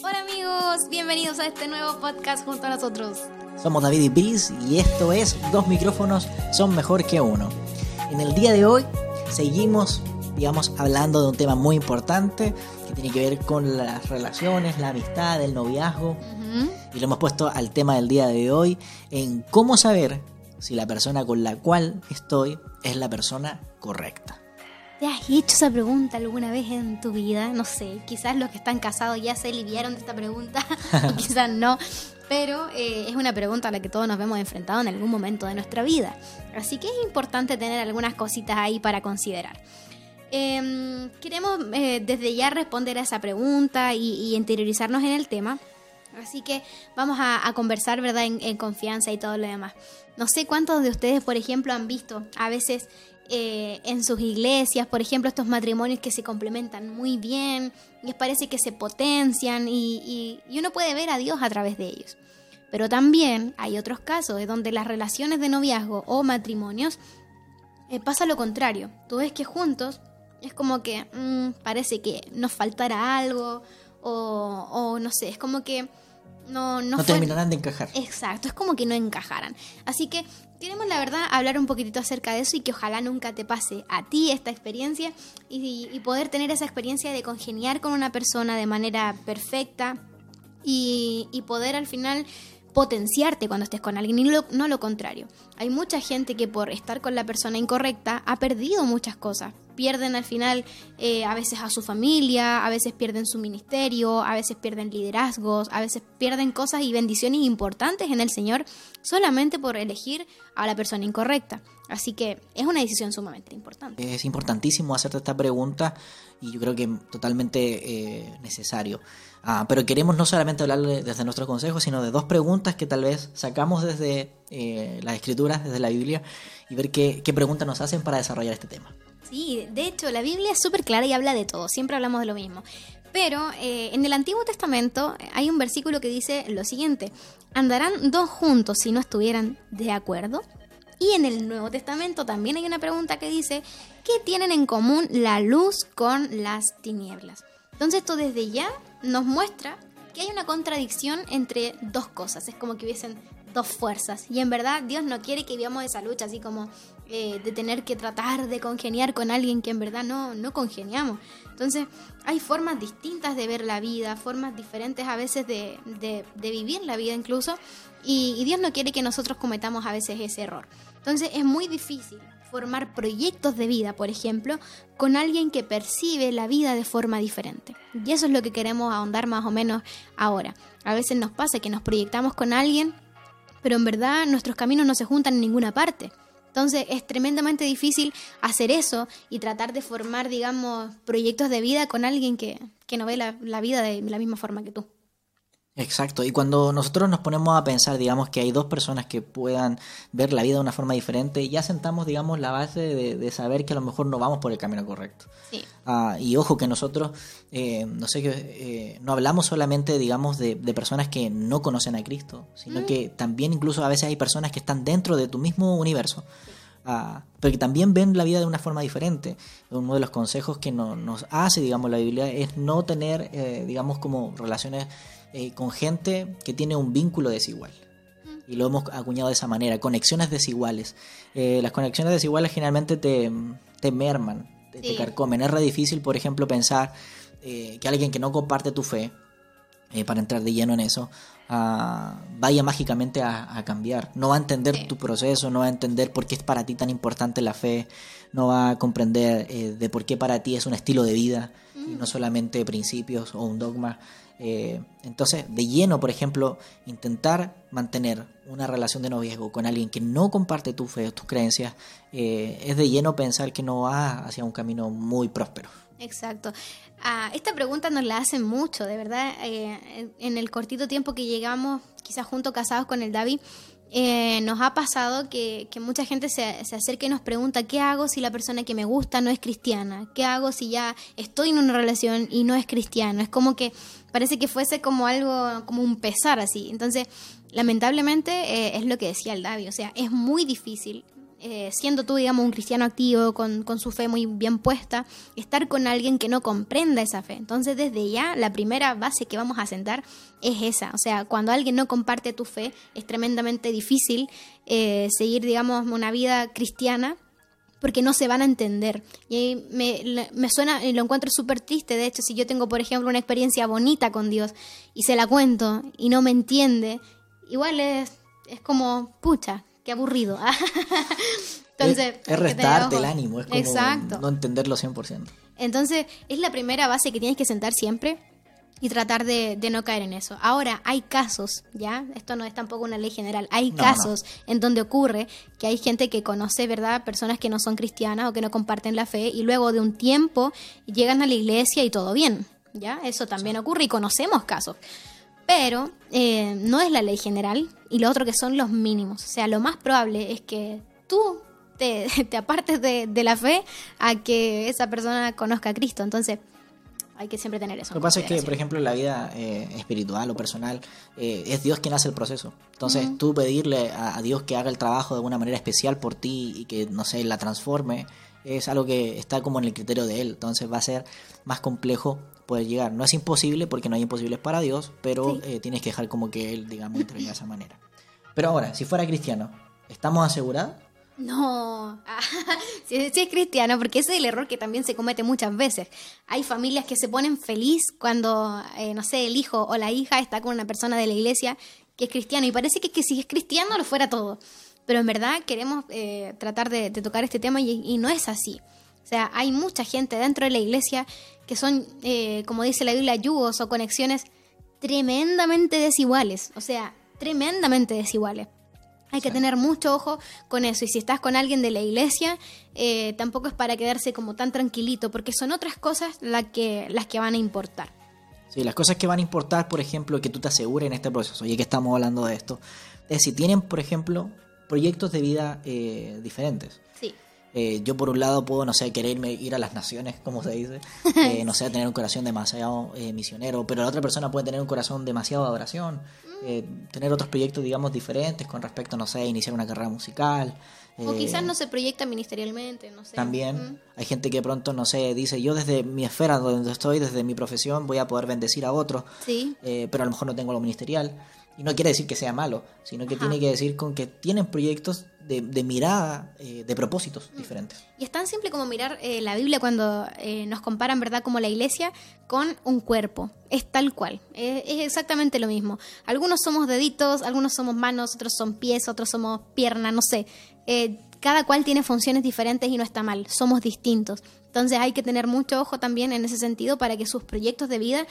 Hola amigos, bienvenidos a este nuevo podcast junto a nosotros. Somos David y Pris y esto es Dos micrófonos son mejor que uno. En el día de hoy seguimos, digamos, hablando de un tema muy importante que tiene que ver con las relaciones, la amistad, el noviazgo. Y lo hemos puesto al tema del día de hoy en cómo saber si la persona con la cual estoy es la persona correcta. ¿Te has hecho esa pregunta alguna vez en tu vida? No sé, quizás los que están casados ya se aliviaron de esta pregunta, o quizás no, pero eh, es una pregunta a la que todos nos vemos enfrentados en algún momento de nuestra vida. Así que es importante tener algunas cositas ahí para considerar. Em, queremos eh, desde ya responder a esa pregunta y, interiorizarnos en el tema. Así que vamos a, conversar, ¿verdad?, en, en, confianza y todo lo demás. No sé cuántos de ustedes, por ejemplo, han visto a veces eh, en sus iglesias, por ejemplo, estos matrimonios que se complementan muy bien, les parece que se potencian y, uno puede ver a Dios a través de ellos. Pero también hay otros casos de donde las relaciones de noviazgo o matrimonios eh, pasa lo contrario. Tú ves que juntos es como que mm, parece que nos faltara algo o, o no sé, es como que no, no, terminarán de encajar. Exacto, es como que no encajaran. Así que queremos, la verdad, hablar un poquitito acerca de eso y que ojalá nunca te pase a ti esta experiencia y, poder tener esa experiencia de congeniar con una persona de manera perfecta y, poder al final potenciarte cuando estés con alguien y no lo contrario. Hay mucha gente que por estar con la persona incorrecta ha perdido muchas cosas pierden al final eh, a veces a su familia, a veces pierden su ministerio, a veces pierden liderazgos, a veces pierden cosas y bendiciones importantes en el Señor solamente por elegir a la persona incorrecta. Así que es una decisión sumamente importante. Es importantísimo hacerte esta pregunta y yo creo que totalmente eh, necesario. Ah, pero queremos no solamente hablar desde nuestros consejos, sino de dos preguntas que tal vez sacamos desde eh, las escrituras, desde la Biblia, y ver qué, qué preguntas nos hacen para desarrollar este tema. Sí, de hecho, la Biblia es súper clara y habla de todo, siempre hablamos de lo mismo. Pero eh, en el Antiguo Testamento hay un versículo que dice lo siguiente, ¿andarán dos juntos si no estuvieran de acuerdo? Y en el Nuevo Testamento también hay una pregunta que dice, ¿qué tienen en común la luz con las tinieblas? Entonces esto desde ya nos muestra que hay una contradicción entre dos cosas, es como que hubiesen dos fuerzas. Y en verdad Dios no quiere que vivamos esa lucha así como eh, de tener que tratar de congeniar con alguien que en verdad no, no congeniamos. Entonces, hay formas distintas de ver la vida, formas diferentes a veces de, de, vivir la vida incluso, y, Dios no quiere que nosotros cometamos a veces ese error. Entonces, es muy difícil formar proyectos de vida, por ejemplo, con alguien que percibe la vida de forma diferente. Y eso es lo que queremos ahondar más o menos ahora. A veces nos pasa que nos proyectamos con alguien, pero en verdad nuestros caminos no se juntan en ninguna parte. Entonces es tremendamente difícil hacer eso y tratar de formar, digamos, proyectos de vida con alguien que, no ve la, la vida de la misma forma que tú. Exacto, y cuando nosotros nos ponemos a pensar, digamos, que hay dos personas que puedan ver la vida de una forma diferente, ya sentamos, digamos, la base de, saber que a lo mejor no vamos por el camino correcto. Sí. Ah, y ojo que nosotros, eh, no sé, eh, no hablamos solamente, digamos, de, personas que no conocen a Cristo, sino mm. que también incluso a veces hay personas que están dentro de tu mismo universo. Ah, pero que también ven la vida de una forma diferente. Uno de los consejos que nos hace, digamos, la Biblia es no tener, eh, digamos, como relaciones eh, con gente que tiene un vínculo desigual. Y lo hemos acuñado de esa manera, conexiones desiguales. Eh, las conexiones desiguales generalmente te, merman, te, carcomen. Es re difícil, por ejemplo, pensar eh, que alguien que no comparte tu fe, para entrar de lleno en eso, ah, vaya mágicamente a, cambiar. No va a entender tu proceso, no va a entender por qué es para ti tan importante la fe, no va a comprender de por qué para ti es un estilo de vida y no solamente principios o un dogma. Eh, entonces, de lleno, por ejemplo, intentar mantener una relación de noviazgo con alguien que no comparte tu fe, tus creencias, eh, es de lleno pensar que no va hacia un camino muy próspero. Exacto. Ah, esta pregunta nos la hacen mucho, de verdad. Eh, en el cortito tiempo que llegamos, quizás juntos casados con el David, eh, nos ha pasado que, mucha gente se, acerca y nos pregunta qué hago si la persona que me gusta no es cristiana, qué hago si ya estoy en una relación y no es cristiano. Es como que parece que fuese como algo, como un pesar así. Entonces, lamentablemente eh, es lo que decía el David, o sea, es muy difícil eh, siendo tú, digamos, un cristiano activo, con, con, su fe muy bien puesta, estar con alguien que no comprenda esa fe. Entonces, desde ya, la primera base que vamos a sentar es esa. O sea, cuando alguien no comparte tu fe, es tremendamente difícil eh, seguir, digamos, una vida cristiana porque no se van a entender. Y me, me suena, y lo encuentro súper triste, de hecho, si yo tengo, por ejemplo, una experiencia bonita con Dios y se la cuento y no me entiende, igual es, es como, pucha, qué aburrido. Entonces, es, restarte el ánimo, es como no entenderlo 100%. Entonces, es la primera base que tienes que sentar siempre y tratar de, no caer en eso. Ahora, hay casos, ¿ya? Esto no es tampoco una ley general. Hay casos en donde ocurre que hay gente que conoce, ¿verdad? Personas que no son cristianas o que no comparten la fe y luego de un tiempo llegan a la iglesia y todo bien, ¿ya? Eso también ocurre y conocemos casos. Pero eh, no es la ley general y lo otro que son los mínimos. O sea, lo más probable es que tú te, apartes de, la fe a que esa persona conozca a Cristo. Entonces, hay que siempre tener eso. Lo que pasa es que, por ejemplo, en la vida eh, espiritual o personal, eh, es Dios quien hace el proceso. Entonces, tú pedirle a, Dios que haga el trabajo de una manera especial por ti y que, no sé, la transforme, es algo que está como en el criterio de Él. Entonces, va a ser más complejo poder llegar. No es imposible porque no hay imposibles para Dios, pero eh, tienes que dejar como que Él, digamos, entre de esa manera. Pero ahora, si fuera cristiano, ¿estamos asegurados? No, si, es cristiano, porque ese es el error que también se comete muchas veces. Hay familias que se ponen feliz cuando, eh, no sé, el hijo o la hija está con una persona de la iglesia que es cristiano y parece que, que si es cristiano lo fuera todo. Pero en verdad queremos eh, tratar de, tocar este tema y, no es así. O sea, hay mucha gente dentro de la iglesia que son, eh, como dice la Biblia, yugos o conexiones tremendamente desiguales. O sea, tremendamente desiguales. Hay que tener mucho ojo con eso. Y si estás con alguien de la iglesia, eh, tampoco es para quedarse como tan tranquilito, porque son otras cosas las que, las que van a importar. Sí, las cosas que van a importar, por ejemplo, que tú te asegures en este proceso, y que estamos hablando de esto, es si tienen, por ejemplo, proyectos de vida eh, diferentes. Sí. Eh, yo por un lado puedo, no sé, quererme ir a las naciones, como se dice, eh, no sé, tener un corazón demasiado misionero, pero la otra persona puede tener un corazón demasiado de adoración, mm. tener otros proyectos, digamos, diferentes con respecto, no sé, iniciar una carrera musical. O quizás no se proyecta ministerialmente, no sé. También mm. hay gente que pronto, no sé, dice, yo desde mi esfera donde estoy, desde mi profesión, voy a poder bendecir a otros, sí. pero a lo mejor no tengo lo ministerial. Y no quiere decir que sea malo, sino que tiene que decir con que tienen proyectos de, de mirada, eh, de propósitos mm. diferentes. Y es tan simple como mirar eh, la Biblia cuando eh, nos comparan, ¿verdad?, como la iglesia con un cuerpo. Es tal cual, es, exactamente lo mismo. Algunos somos deditos, algunos somos manos, otros son pies, otros somos piernas, no sé. cada cual tiene funciones diferentes y no está mal, somos distintos. Entonces hay que tener mucho ojo también en ese sentido para que sus proyectos de vida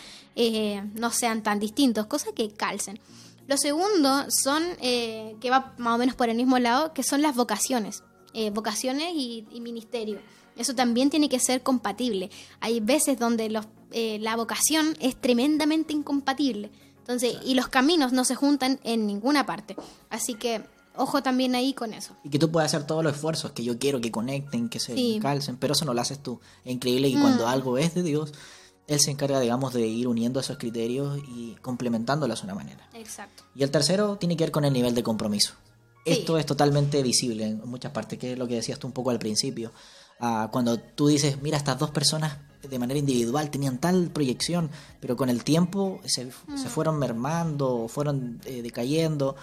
no sean tan distintos, cosas que calcen. Lo segundo son, eh, que va más o menos por el mismo lado, que son las vocaciones, eh, vocaciones y, ministerio. Eso también tiene que ser compatible. Hay veces donde los, eh, la vocación es tremendamente incompatible. Entonces, y los caminos no se juntan en ninguna parte. Así que ojo también ahí con eso. Y que tú puedes hacer todos los esfuerzos que yo quiero que conecten, que se calcen, pero eso no lo haces tú. Es increíble que cuando mm. algo es de Dios, él se encarga, digamos, de ir uniendo esos criterios y complementándolas de una manera. Exacto. Y el tercero tiene que ver con el nivel de compromiso. Esto es totalmente visible en muchas partes, que es lo que decías tú un poco al principio. Ah, cuando tú dices, mira, estas dos personas de manera individual tenían tal proyección, pero con el tiempo se, mm. fueron mermando, fueron eh, decayendo.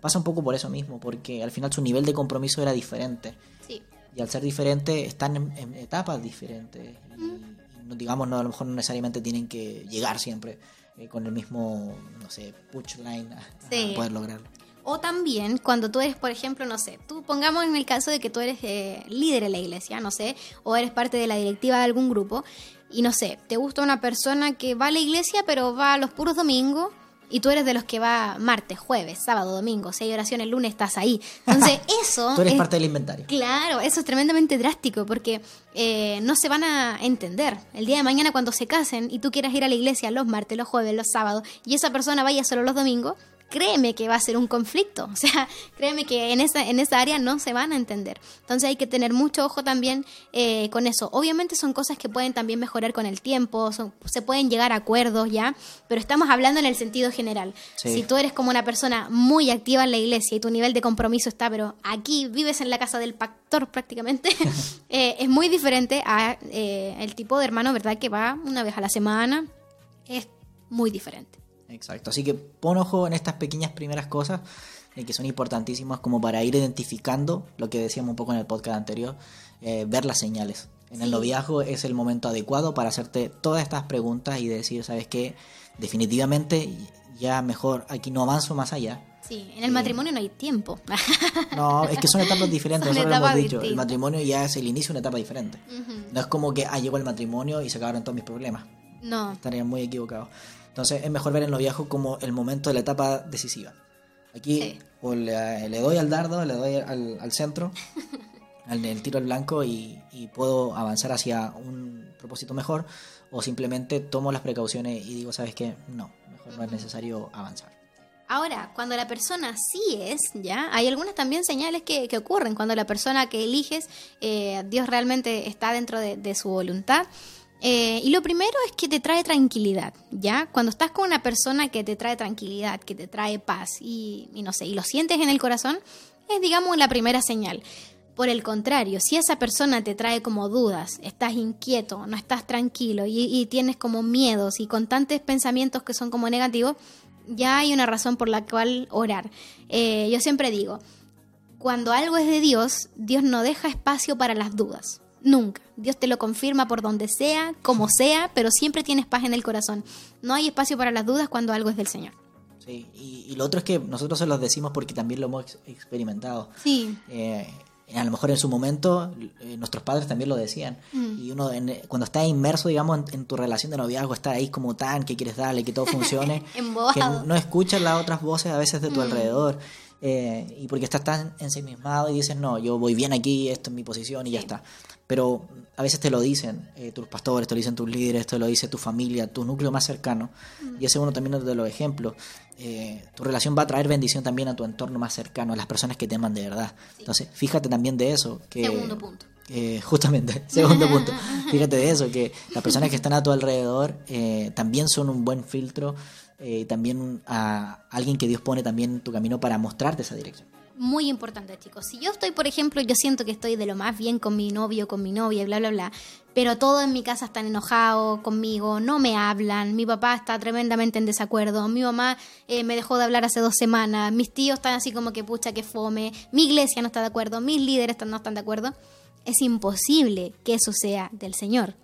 Pasa un poco por eso mismo, porque al final su nivel de compromiso era diferente. Sí. Y al ser diferente, están en, etapas diferentes. Mm digamos, no, a lo mejor no necesariamente tienen que llegar siempre eh, con el mismo, no sé, punchline a, poder lograrlo. O también cuando tú eres, por ejemplo, no sé, tú pongamos en el caso de que tú eres eh, líder en la iglesia, no sé, o eres parte de la directiva de algún grupo, y no sé, te gusta una persona que va a la iglesia pero va a los puros domingos y tú eres de los que va martes, jueves, sábado, domingo, si hay oración el lunes estás ahí. Entonces eso... tú eres parte del inventario. Claro, eso es tremendamente drástico porque eh, no se van a entender. El día de mañana cuando se casen y tú quieras ir a la iglesia los martes, los jueves, los sábados y esa persona vaya solo los domingos, créeme que va a ser un conflicto. O sea, créeme que en esa, en esa área no se van a entender. Entonces hay que tener mucho ojo también eh, con eso. Obviamente son cosas que pueden también mejorar con el tiempo, se pueden llegar a acuerdos ya, pero estamos hablando en el sentido general. Si tú eres como una persona muy activa en la iglesia y tu nivel de compromiso está, pero aquí vives en la casa del pastor prácticamente, eh, es muy diferente a eh, el tipo de hermano, ¿verdad? Que va una vez a la semana. Es muy diferente. Exacto, así que pon ojo en estas pequeñas primeras cosas eh, que son importantísimas como para ir identificando lo que decíamos un poco en el podcast anterior, eh, ver las señales. En el noviazgo es el momento adecuado para hacerte todas estas preguntas y decir, ¿sabes qué? Definitivamente ya mejor aquí no avanzo más allá. Sí, en el matrimonio no hay tiempo. no, es que son etapas diferentes, nosotros lo hemos dicho. El matrimonio ya es el inicio de una etapa diferente. No es como que, ah, llegó el matrimonio y se acabaron todos mis problemas. No. Estaría muy equivocado. Entonces es mejor ver el noviazgo como el momento de la etapa decisiva. Aquí o le, doy al dardo, le doy al, centro, al el tiro al blanco y, puedo avanzar hacia un propósito mejor o simplemente tomo las precauciones y digo, ¿sabes qué? No, mejor no es necesario avanzar. Ahora, cuando la persona sí es, ¿ya? Hay algunas también señales que, ocurren. Cuando la persona que eliges, eh, Dios realmente está dentro de su voluntad. Eh, y lo primero es que te trae tranquilidad, ¿ya? Cuando estás con una persona que te trae tranquilidad, que te trae paz y, no sé, y lo sientes en el corazón, es digamos la primera señal. Por el contrario, si esa persona te trae como dudas, estás inquieto, no estás tranquilo y, tienes como miedos y constantes pensamientos que son como negativos, ya hay una razón por la cual orar. Eh, yo siempre digo, cuando algo es de Dios, Dios no deja espacio para las dudas. Nunca. Dios te lo confirma por donde sea, como sea, pero siempre tienes paz en el corazón. No hay espacio para las dudas cuando algo es del Señor. Sí, y, lo otro es que nosotros se los decimos porque también lo hemos experimentado. Sí. Eh, a lo mejor en su momento eh, nuestros padres también lo decían. Mm. Y uno cuando está inmerso, digamos, en, tu relación de noviazgo, está ahí como tan, que quieres darle, que todo funcione, que no escuchas las otras voces a veces de tu mm. alrededor. Eh, y porque estás tan ensimismado y dices, no, yo voy bien aquí, esto es mi posición y ya está pero a veces te lo dicen eh, tus pastores, te lo dicen tus líderes, te lo dice tu familia, tu núcleo más cercano. Y ese es uno también de los ejemplos. Eh, tu relación va a traer bendición también a tu entorno más cercano, a las personas que te aman de verdad. Entonces, fíjate también de eso. Que, segundo punto. justamente, segundo punto. Fíjate de eso, que las personas que están a tu alrededor eh, también son un buen filtro, también a alguien que Dios pone también en tu camino para mostrarte esa dirección muy importante, chicos. Si yo estoy, por ejemplo, yo siento que estoy de lo más bien con mi novio, con mi novia, bla, bla, bla, pero todos en mi casa están enojados conmigo, no me hablan, mi papá está tremendamente en desacuerdo, mi mamá eh, me dejó de hablar hace dos semanas, mis tíos están así como que pucha, que fome, mi iglesia no está de acuerdo, mis líderes no están de acuerdo, es imposible que eso sea del Señor.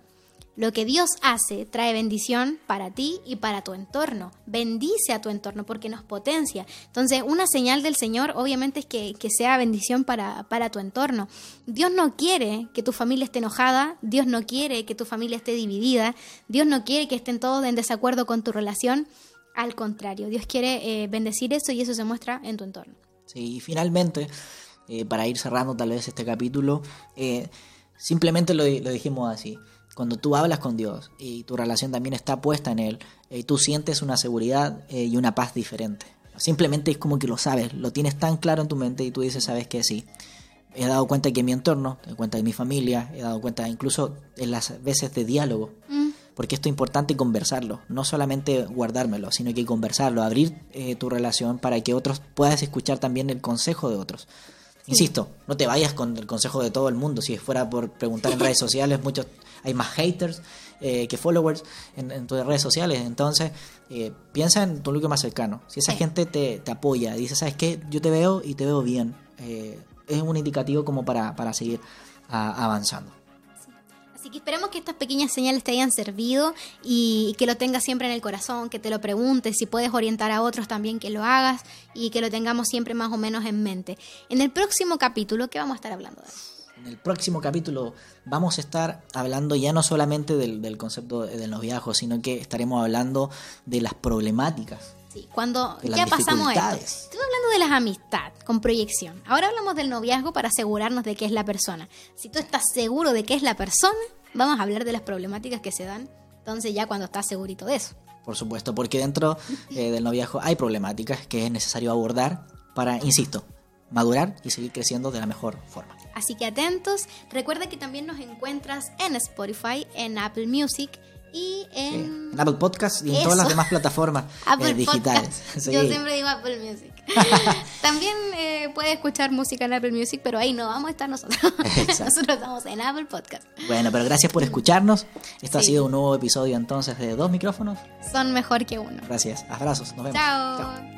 Lo que Dios hace trae bendición para ti y para tu entorno. Bendice a tu entorno porque nos potencia. Entonces, una señal del Señor obviamente es que, sea bendición para, tu entorno. Dios no quiere que tu familia esté enojada, Dios no quiere que tu familia esté dividida, Dios no quiere que estén todos en desacuerdo con tu relación. Al contrario, Dios quiere eh, bendecir eso y eso se muestra en tu entorno. Sí, y finalmente, eh, para ir cerrando tal vez este capítulo, eh, simplemente lo dijimos así cuando tú hablas con Dios y tu relación también está puesta en Él, eh, tú sientes una seguridad eh, y una paz diferente. Simplemente es como que lo sabes, lo tienes tan claro en tu mente y tú dices, sabes que sí. He dado cuenta que en mi entorno, he dado cuenta de mi familia, he dado cuenta incluso en las veces de diálogo, mm. porque esto es importante conversarlo, no solamente guardármelo, sino que conversarlo, abrir eh, tu relación para que otros puedas escuchar también el consejo de otros. Insisto, no te vayas con el consejo de todo el mundo. Si fuera por preguntar en redes sociales, muchos hay más haters eh, que followers en, tus redes sociales. Entonces, eh, piensa en tu núcleo más cercano. Si esa gente te, te, apoya, dice, ¿sabes qué? Yo te veo y te veo bien. Eh, es un indicativo como para, para seguir avanzando. Así que esperemos que estas pequeñas señales te hayan servido y que lo tengas siempre en el corazón, que te lo preguntes, si puedes orientar a otros también que lo hagas y que lo tengamos siempre más o menos en mente. En el próximo capítulo, ¿qué vamos a estar hablando de? En el próximo capítulo vamos a estar hablando ya no solamente del, concepto de los viajes, sino que estaremos hablando de las problemáticas. Sí, cuando ya pasamos esto. Estoy hablando de las amistades con proyección. Ahora hablamos del noviazgo para asegurarnos de qué es la persona. Si tú estás seguro de qué es la persona, vamos a hablar de las problemáticas que se dan. Entonces ya cuando estás segurito de eso. Por supuesto, porque dentro eh, del noviazgo hay problemáticas que es necesario abordar para, insisto, madurar y seguir creciendo de la mejor forma. Así que atentos. Recuerda que también nos encuentras en Spotify, en Apple Music y en... Apple Podcast y en todas las demás plataformas eh, digitales. Yo siempre digo Apple Music. También eh, puede escuchar música en Apple Music, pero ahí no vamos a estar nosotros. nosotros estamos en Apple Podcast. Bueno, pero gracias por escucharnos. Esto ha sido un nuevo episodio entonces de Dos Micrófonos. Son mejor que uno. Gracias. Abrazos. Nos vemos. Chao.